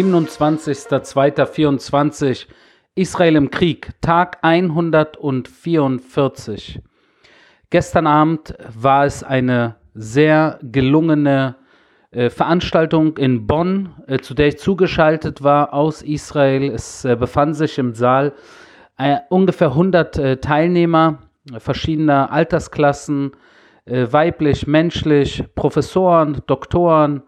27.02.24 Israel im Krieg, Tag 144. Gestern Abend war es eine sehr gelungene äh, Veranstaltung in Bonn, äh, zu der ich zugeschaltet war aus Israel. Es äh, befanden sich im Saal äh, ungefähr 100 äh, Teilnehmer verschiedener Altersklassen, äh, weiblich, menschlich, Professoren, Doktoren,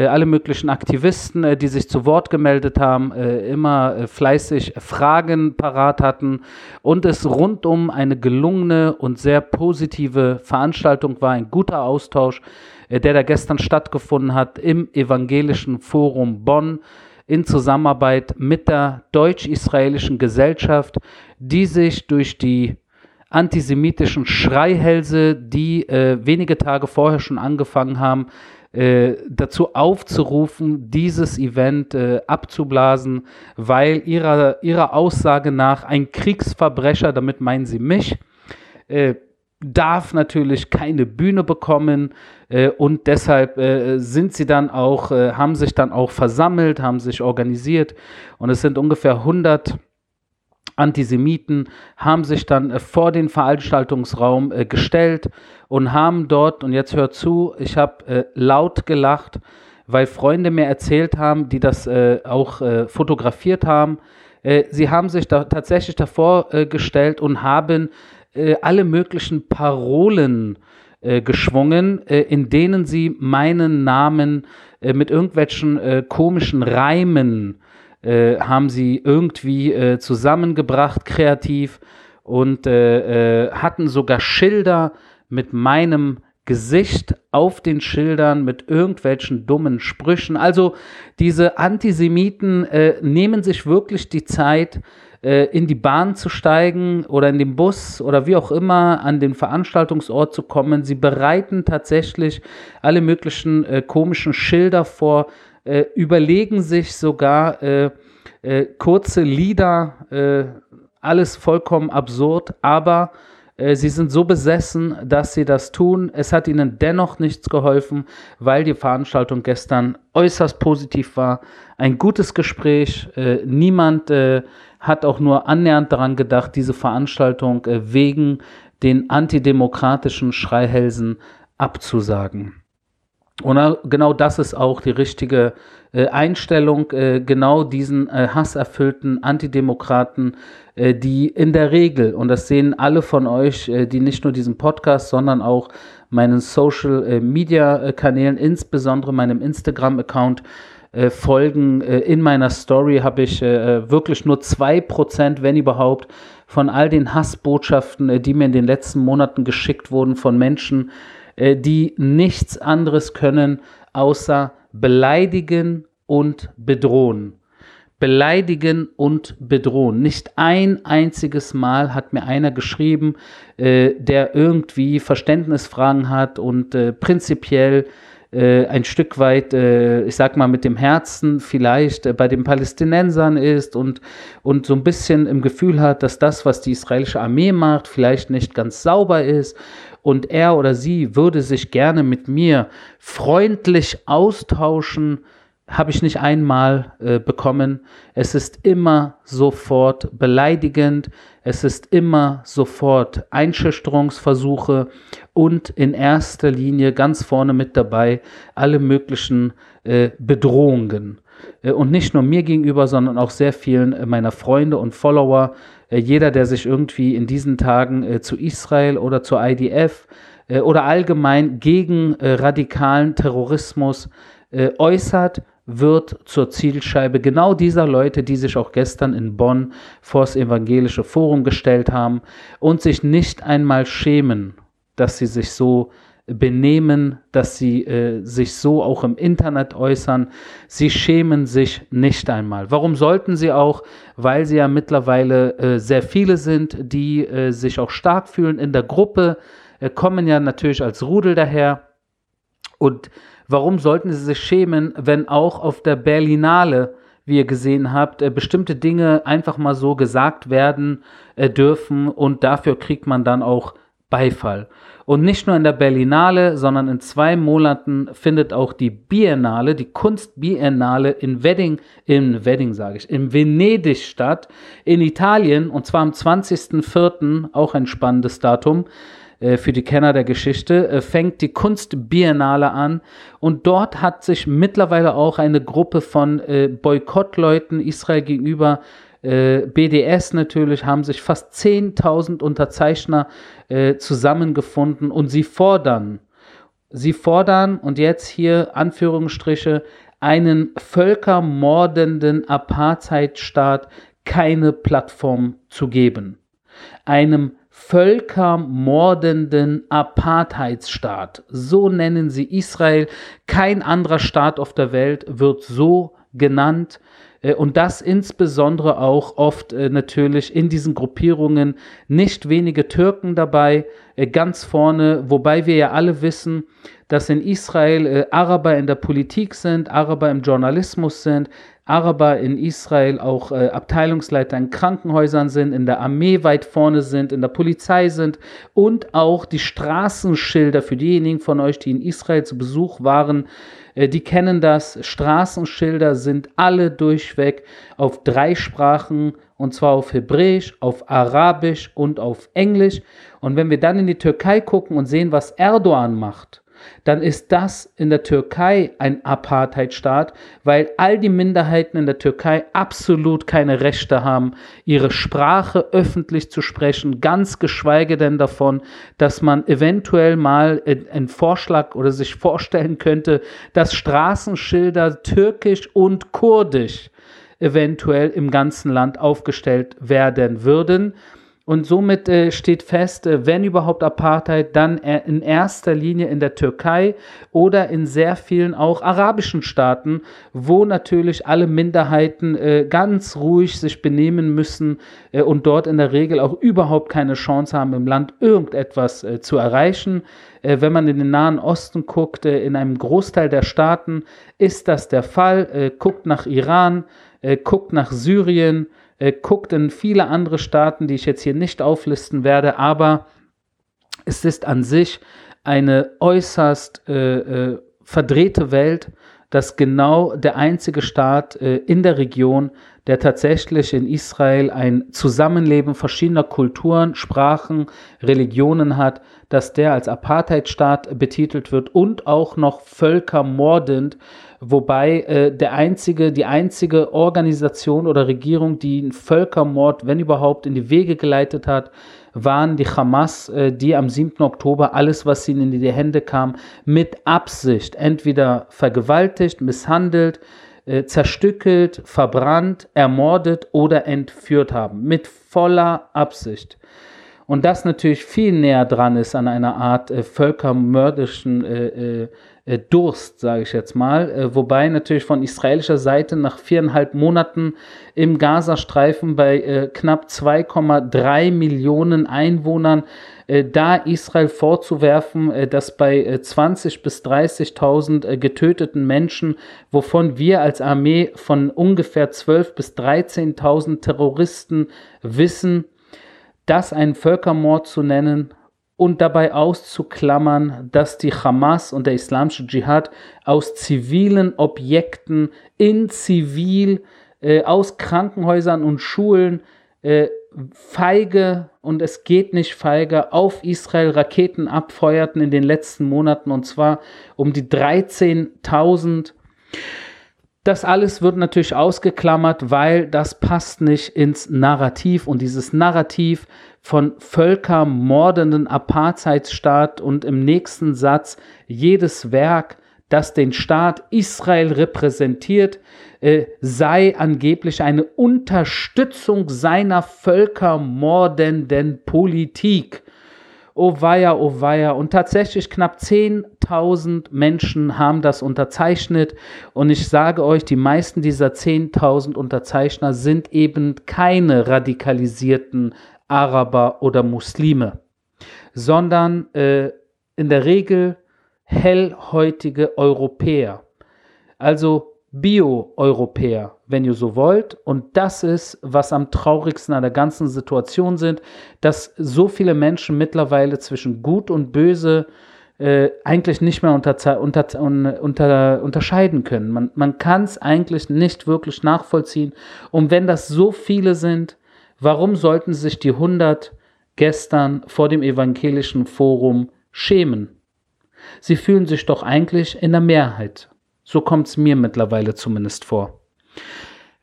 alle möglichen Aktivisten, äh, die sich zu Wort gemeldet haben, äh, immer äh, fleißig Fragen parat hatten und es rundum eine gelungene und sehr positive Veranstaltung war, ein guter Austausch, äh, der da gestern stattgefunden hat im Evangelischen Forum Bonn in Zusammenarbeit mit der deutsch-israelischen Gesellschaft, die sich durch die antisemitischen Schreihälse, die äh, wenige Tage vorher schon angefangen haben, äh, dazu aufzurufen, dieses Event äh, abzublasen, weil ihrer, ihrer Aussage nach ein Kriegsverbrecher, damit meinen sie mich, äh, darf natürlich keine Bühne bekommen äh, und deshalb äh, sind sie dann auch, äh, haben sich dann auch versammelt, haben sich organisiert und es sind ungefähr 100 Antisemiten haben sich dann äh, vor den Veranstaltungsraum äh, gestellt und haben dort, und jetzt hört zu, ich habe äh, laut gelacht, weil Freunde mir erzählt haben, die das auch fotografiert haben. Sie haben sich da tatsächlich davor gestellt und haben alle möglichen Parolen geschwungen, in denen sie meinen Namen mit irgendwelchen komischen Reimen äh, haben sie irgendwie äh, zusammengebracht, kreativ und äh, äh, hatten sogar Schilder mit meinem Gesicht auf den Schildern mit irgendwelchen dummen Sprüchen. Also diese Antisemiten äh, nehmen sich wirklich die Zeit, äh, in die Bahn zu steigen oder in den Bus oder wie auch immer an den Veranstaltungsort zu kommen. Sie bereiten tatsächlich alle möglichen äh, komischen Schilder vor, äh, überlegen sich sogar äh, äh, kurze Lieder, äh, alles vollkommen absurd, aber äh, sie sind so besessen, dass sie das tun. Es hat ihnen dennoch nichts geholfen, weil die Veranstaltung gestern äußerst positiv war. Ein gutes Gespräch. Äh, niemand hat auch nur annähernd daran gedacht, diese Veranstaltung wegen den antidemokratischen Schreihälsen abzusagen. Und genau das ist auch die richtige äh, Einstellung, äh, genau diesen äh, hasserfüllten Antidemokraten, äh, die in der Regel, und das sehen alle von euch, äh, die nicht nur diesen Podcast, sondern auch meinen Social-Media-Kanälen, äh, insbesondere meinem Instagram-Account, folgen. in meiner Story habe ich wirklich nur zwei Prozent, wenn überhaupt, von all den Hassbotschaften, die mir in den letzten Monaten geschickt wurden von Menschen, die nichts anderes können, außer beleidigen und bedrohen. Beleidigen und bedrohen. Nicht ein einziges Mal hat mir einer geschrieben, äh, der irgendwie Verständnisfragen hat und äh, prinzipiell äh, ein Stück weit, äh, ich sag mal, mit dem Herzen vielleicht äh, bei den Palästinensern ist und, und so ein bisschen im Gefühl hat, dass das, was die israelische Armee macht, vielleicht nicht ganz sauber ist und er oder sie würde sich gerne mit mir freundlich austauschen, habe ich nicht einmal äh, bekommen. Es ist immer sofort beleidigend, es ist immer sofort Einschüchterungsversuche und in erster Linie ganz vorne mit dabei alle möglichen äh, Bedrohungen. Äh, und nicht nur mir gegenüber, sondern auch sehr vielen äh, meiner Freunde und Follower, äh, jeder, der sich irgendwie in diesen Tagen zu Israel oder zur IDF oder allgemein gegen radikalen Terrorismus äußert, wird zur Zielscheibe genau dieser Leute, die sich auch gestern in Bonn vors evangelische Forum gestellt haben und sich nicht einmal schämen, dass sie sich so benehmen, dass sie äh, sich so auch im Internet äußern. Sie schämen sich nicht einmal. Warum sollten sie auch? Weil sie ja mittlerweile äh, sehr viele sind, die äh, sich auch stark fühlen in der Gruppe, äh, kommen ja natürlich als Rudel daher. Und warum sollten sie sich schämen, wenn auch auf der Berlinale wie ihr gesehen habt, äh, bestimmte Dinge einfach mal so gesagt werden äh, dürfen und dafür kriegt man dann auch Beifall. Und nicht nur in der Berlinale, sondern in zwei Monaten findet auch die Biennale, die Kunstbiennale in Wedding, in Wedding sage ich, in Venedig statt, in Italien, und zwar am 20.04., auch ein spannendes Datum äh, für die Kenner der Geschichte, äh, fängt die Kunstbiennale an und dort hat sich mittlerweile auch eine Gruppe von äh, Boykottleuten Israel gegenüber äh, BDS natürlich haben sich fast 10.000 Unterzeichner äh, zusammengefunden und sie fordern, sie fordern und jetzt hier Anführungsstriche einen völkermordenden Apartheidstaat keine Plattform zu geben. Einem völkermordenden Apartheidsstaat. So nennen sie Israel. Kein anderer Staat auf der Welt wird so genannt. Äh, und das insbesondere auch oft äh, natürlich in diesen Gruppierungen. Nicht wenige Türken dabei, äh, ganz vorne, wobei wir ja alle wissen, dass in Israel Araber in der Politik sind, Araber im Journalismus sind, Araber in Israel auch äh, Abteilungsleiter in Krankenhäusern sind, in der Armee weit vorne sind, in der Polizei sind und auch die Straßenschilder für diejenigen von euch, die in Israel zu Besuch waren, äh, die kennen das. Straßenschilder sind alle durchweg auf drei Sprachen und zwar auf Hebräisch, auf Arabisch und auf Englisch. Und wenn wir dann in die Türkei gucken und sehen, was Erdogan macht, dann ist das in der Türkei ein Apartheidstaat, weil all die Minderheiten in der Türkei absolut keine Rechte haben, ihre Sprache öffentlich zu sprechen, ganz geschweige denn davon, dass man eventuell mal einen Vorschlag oder sich vorstellen könnte, dass Straßenschilder türkisch und kurdisch eventuell im ganzen Land aufgestellt werden würden. Und somit äh, steht fest, äh, wenn überhaupt Apartheid, dann äh, in erster Linie in der Türkei oder in sehr vielen auch arabischen Staaten, wo natürlich alle Minderheiten äh, ganz ruhig sich benehmen müssen äh, und dort in der Regel auch überhaupt keine Chance haben, im Land irgendetwas äh, zu erreichen. wenn man in den Nahen Osten guckt, in einem Großteil der Staaten ist das der Fall. guckt nach Iran, guckt nach Syrien, äh, guckt in viele andere Staaten, die ich jetzt hier nicht auflisten werde, aber es ist an sich eine äußerst äh, äh, verdrehte Welt, dass genau der einzige Staat äh, in der Region, der tatsächlich in Israel ein Zusammenleben verschiedener Kulturen, Sprachen, Religionen hat, dass der als Apartheidstaat betitelt wird und auch noch völkermordend wobei äh, der einzige, die einzige Organisation oder Regierung, die einen Völkermord, wenn überhaupt, in die Wege geleitet hat, waren die Hamas, äh, die am 7. Oktober alles, was ihnen in die Hände kam, mit Absicht entweder vergewaltigt, misshandelt, äh, zerstückelt, verbrannt, ermordet oder entführt haben. Mit voller Absicht. Und das natürlich viel näher dran ist an einer Art äh, völkermördischen äh, äh, äh, Durst, sage ich jetzt mal. Äh, wobei natürlich von israelischer Seite nach viereinhalb Monaten im Gazastreifen bei äh, knapp 2,3 Millionen Einwohnern da Israel vorzuwerfen, dass bei 20 bis 30.000 getöteten Menschen, wovon wir als Armee von ungefähr 12 bis 13.000 Terroristen wissen, das einen Völkermord zu nennen, und dabei auszuklammern, dass die Hamas und der islamische Dschihad aus zivilen Objekten in Zivil, äh, aus Krankenhäusern und Schulen äh, feige und es geht nicht feige auf Israel Raketen abfeuerten in den letzten Monaten und zwar um die 13.000 das alles wird natürlich ausgeklammert, weil das passt nicht ins Narrativ und dieses Narrativ von völkermordenden Apartheidsstaat und im nächsten Satz jedes Werk, das den Staat Israel repräsentiert, äh, sei angeblich eine Unterstützung seiner völkermordenden Politik. Oh weia, oh weia. Und tatsächlich knapp 10.000 Menschen haben das unterzeichnet. Und ich sage euch, die meisten dieser 10.000 Unterzeichner sind eben keine radikalisierten Araber oder Muslime, sondern äh, in der Regel hellhäutige Europäer. Also Bio-Europäer, wenn ihr so wollt. Und das ist, was am traurigsten an der ganzen Situation sind, dass so viele Menschen mittlerweile zwischen Gut und Böse äh, eigentlich nicht mehr unter, unter, unter, unterscheiden können. Man, man kann es eigentlich nicht wirklich nachvollziehen. Und wenn das so viele sind, warum sollten sich die 100 gestern vor dem evangelischen Forum schämen? Sie fühlen sich doch eigentlich in der Mehrheit. So kommt es mir mittlerweile zumindest vor.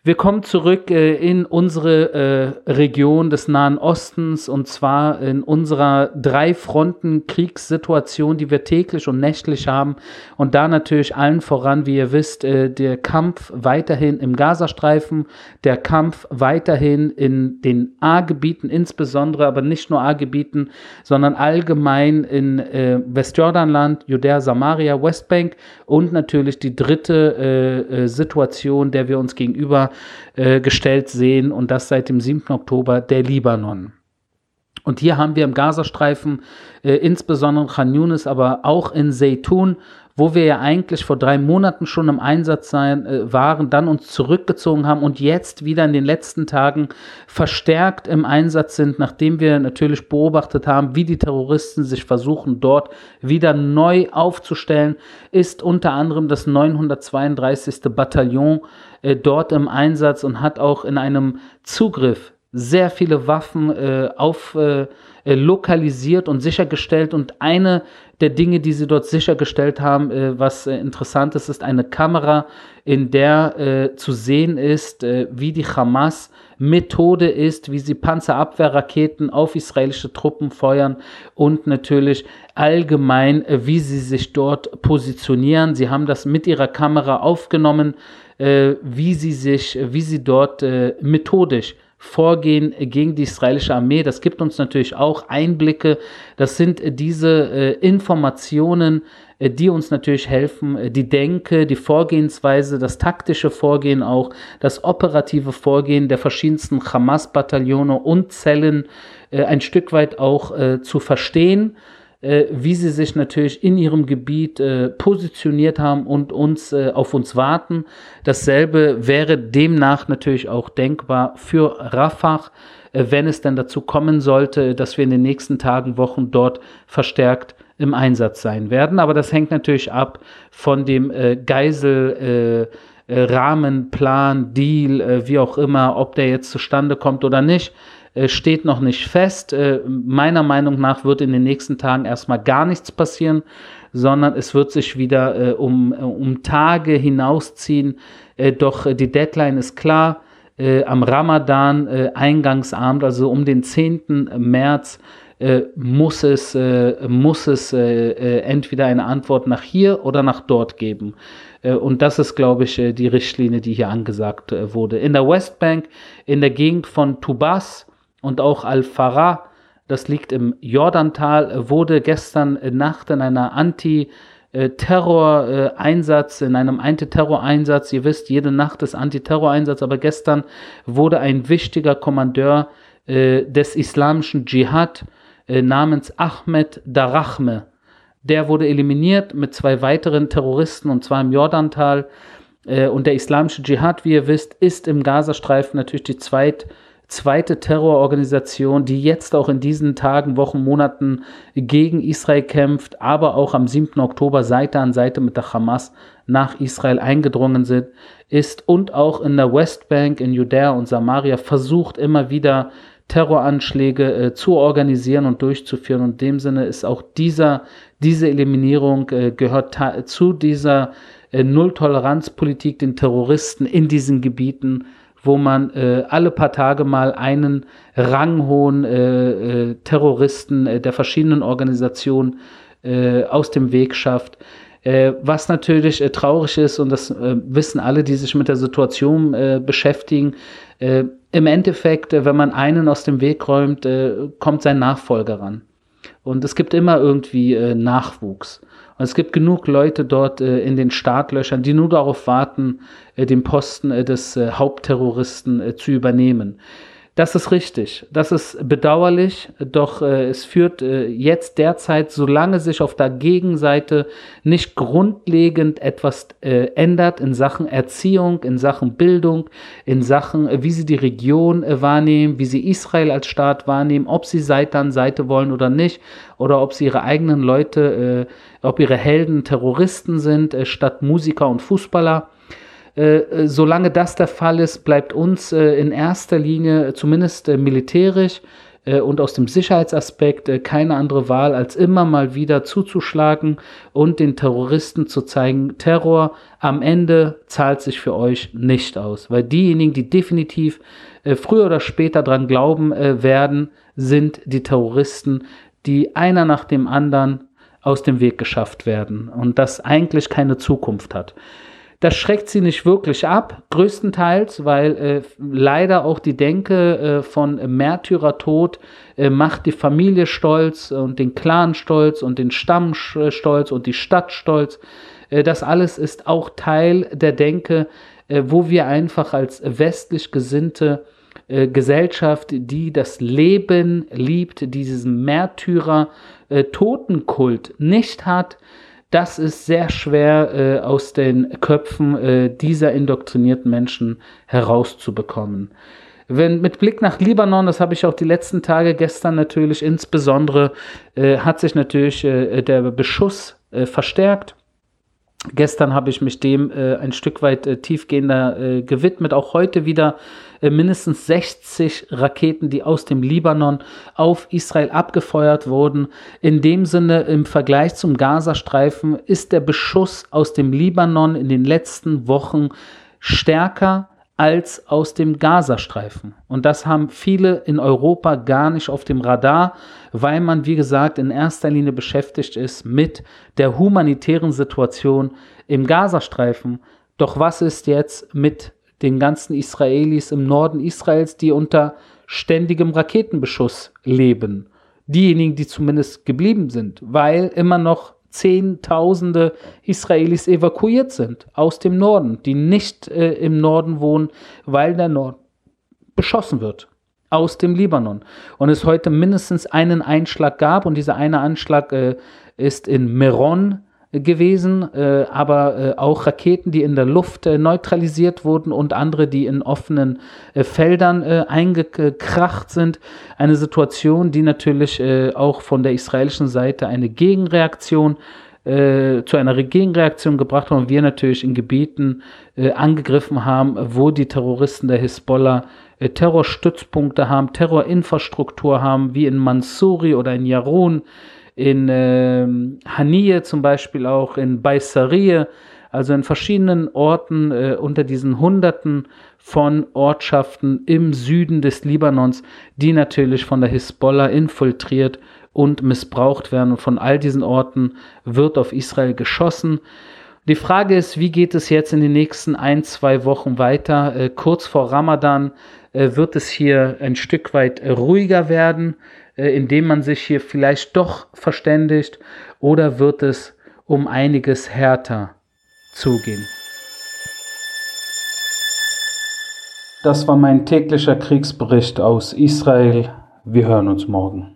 Wir kommen zurück äh, in unsere äh, Region des Nahen Ostens und zwar in unserer Drei-Fronten-Kriegssituation, die wir täglich und nächtlich haben. Und da natürlich allen voran, wie ihr wisst, äh, der Kampf weiterhin im Gazastreifen, der Kampf weiterhin in den A-Gebieten insbesondere, aber nicht nur A-Gebieten, sondern allgemein in äh, Westjordanland, Judäa, Samaria, Westbank und natürlich die dritte äh, äh, Situation, der wir uns gegenüber äh, gestellt sehen und das seit dem 7. Oktober der Libanon. Und hier haben wir im Gazastreifen, äh, insbesondere Khan Yunis, aber auch in Zeytun, wo wir ja eigentlich vor drei Monaten schon im Einsatz sein, äh, waren, dann uns zurückgezogen haben und jetzt wieder in den letzten Tagen verstärkt im Einsatz sind, nachdem wir natürlich beobachtet haben, wie die Terroristen sich versuchen, dort wieder neu aufzustellen, ist unter anderem das 932. Bataillon äh, dort im Einsatz und hat auch in einem Zugriff sehr viele Waffen äh, auf äh, äh, lokalisiert und sichergestellt. Und eine der Dinge, die sie dort sichergestellt haben, äh, was äh, interessant ist, ist eine Kamera, in der äh, zu sehen ist, äh, wie die Hamas Methode ist, wie sie Panzerabwehrraketen auf israelische Truppen feuern und natürlich allgemein, wie sie sich dort positionieren. Sie haben das mit ihrer Kamera aufgenommen, wie sie sich, wie sie dort methodisch Vorgehen gegen die israelische Armee. Das gibt uns natürlich auch Einblicke. Das sind äh, diese äh, Informationen, äh, die uns natürlich helfen, die Denke, die Vorgehensweise, das taktische Vorgehen auch, das operative Vorgehen der verschiedensten Hamas-Bataillone und Zellen ein Stück weit auch zu verstehen äh, wie sie sich natürlich in ihrem Gebiet äh, positioniert haben und uns äh, auf uns warten. Dasselbe wäre demnach natürlich auch denkbar für Rafah, äh, wenn es denn dazu kommen sollte, dass wir in den nächsten Tagen, Wochen dort verstärkt im Einsatz sein werden. Aber das hängt natürlich ab von dem äh, Geisel. Äh, Rahmenplan, Deal, wie auch immer, ob der jetzt zustande kommt oder nicht. Äh, steht noch nicht fest. Äh, meiner Meinung nach wird in den nächsten Tagen erstmal gar nichts passieren, sondern es wird sich wieder äh, um, um Tage hinausziehen. doch die Deadline ist klar. am Ramadan, Eingangsabend, also um den 10. März, muss es, muss es entweder eine Antwort nach hier oder nach dort geben. Und das ist, glaube ich, die Richtlinie, die hier angesagt wurde. In der Westbank, in der Gegend von Tubas, und auch Al-Farah, das liegt im Jordantal, wurde gestern Nacht in einer Anti- Terror-Einsatz, in einem Antiterror-Einsatz. Ihr wisst, jede Nacht ist Antiterror-Einsatz, aber gestern wurde ein wichtiger Kommandeur äh, des islamischen Dschihad äh, namens Ahmed Darachme. Der wurde eliminiert mit zwei weiteren Terroristen und zwar im Jordantal. Äh, und der islamische Dschihad, wie ihr wisst, ist im Gazastreifen natürlich die zweit zweite Terrororganisation, die jetzt auch in diesen Tagen, Wochen, Monaten gegen Israel kämpft, aber auch am 7. Oktober Seite an Seite mit der Hamas nach Israel eingedrungen sind, ist und auch in der Westbank, in Judäa und Samaria versucht immer wieder Terroranschläge äh, zu organisieren und durchzuführen. Und in dem Sinne ist auch dieser, diese Eliminierung äh, gehört zu dieser äh, Nulltoleranzpolitik den Terroristen in diesen Gebieten wo man äh, alle paar Tage mal einen ranghohen äh, äh, Terroristen äh, der verschiedenen Organisationen äh, aus dem Weg schafft. Was natürlich traurig ist, und das wissen alle, die sich mit der Situation beschäftigen, im Endeffekt, wenn man einen aus dem Weg räumt, kommt sein Nachfolger ran. Und es gibt immer irgendwie Nachwuchs. Und es gibt genug Leute dort äh, in den Startlöchern, die nur darauf warten, äh, den Posten äh, des äh, Hauptterroristen äh, zu übernehmen. Das ist richtig. Das ist bedauerlich, doch äh, es führt äh, jetzt derzeit, solange sich auf der Gegenseite nicht grundlegend etwas äh, ändert in Sachen Erziehung, in Sachen Bildung, in Sachen, äh, wie sie die Region äh, wahrnehmen, wie sie Israel als Staat wahrnehmen, ob sie Seite an Seite wollen oder nicht, oder ob sie ihre eigenen Leute, äh, ob ihre Helden Terroristen sind, statt Musiker und Fußballer äh, äh, solange das der Fall ist, bleibt uns äh, in erster Linie, zumindest äh, militärisch äh, und aus dem Sicherheitsaspekt, äh, keine andere Wahl, als immer mal wieder zuzuschlagen und den Terroristen zu zeigen, Terror am Ende zahlt sich für euch nicht aus. Weil diejenigen, die definitiv früher oder später dran glauben werden, sind die Terroristen, die einer nach dem anderen aus dem Weg geschafft werden und das eigentlich keine Zukunft hat. Das schreckt sie nicht wirklich ab, größtenteils, weil äh, leider auch die Denke äh, von Märtyrertod äh, macht die Familie stolz und den Clan stolz und den Stamm stolz und die Stadt stolz. Äh, das alles ist auch Teil der Denke, äh, wo wir einfach als westlich gesinnte äh, Gesellschaft, die das Leben liebt, diesen Märtyrer-Totenkult nicht hat, das ist sehr schwer äh, aus den Köpfen äh, dieser indoktrinierten Menschen herauszubekommen. Wenn mit Blick nach Libanon, das habe ich auch die letzten Tage, gestern natürlich insbesondere, äh, hat sich natürlich äh, der Beschuss äh, verstärkt. Gestern habe ich mich dem äh, ein Stück weit äh, tiefgehender äh, gewidmet. Auch heute wieder äh, mindestens 60 Raketen, die aus dem Libanon auf Israel abgefeuert wurden. In dem Sinne, im Vergleich zum Gazastreifen ist der Beschuss aus dem Libanon in den letzten Wochen stärker als aus dem Gazastreifen. Und das haben viele in Europa gar nicht auf dem Radar, weil man, wie gesagt, in erster Linie beschäftigt ist mit der humanitären Situation im Gazastreifen. Doch was ist jetzt mit den ganzen Israelis im Norden Israels, die unter ständigem Raketenbeschuss leben? Diejenigen, die zumindest geblieben sind, weil immer noch Zehntausende Israelis evakuiert sind aus dem Norden, die nicht äh, im Norden wohnen, weil der Norden beschossen wird aus dem Libanon. Und es heute mindestens einen Einschlag gab und dieser eine Anschlag äh, ist in Meron gewesen, äh, aber äh, auch Raketen, die in der Luft äh, neutralisiert wurden und andere, die in offenen äh, Feldern äh, eingekracht sind. Eine Situation, die natürlich äh, auch von der israelischen Seite eine Gegenreaktion zu einer Gegenreaktion gebracht hat und wir natürlich in Gebieten angegriffen haben, wo die Terroristen der Hisbollah Terrorstützpunkte haben, Terrorinfrastruktur haben, wie in Mansuri oder in Yarun in äh, Haniye zum Beispiel auch, in Baisariye, also in verschiedenen Orten äh, unter diesen Hunderten von Ortschaften im Süden des Libanons, die natürlich von der Hisbollah infiltriert und missbraucht werden. Und von all diesen Orten wird auf Israel geschossen. Die Frage ist, wie geht es jetzt in den nächsten ein, zwei Wochen weiter? Äh, kurz vor Ramadan äh, wird es hier ein Stück weit ruhiger werden indem man sich hier vielleicht doch verständigt oder wird es um einiges härter zugehen? Das war mein täglicher Kriegsbericht aus Israel. Wir hören uns morgen.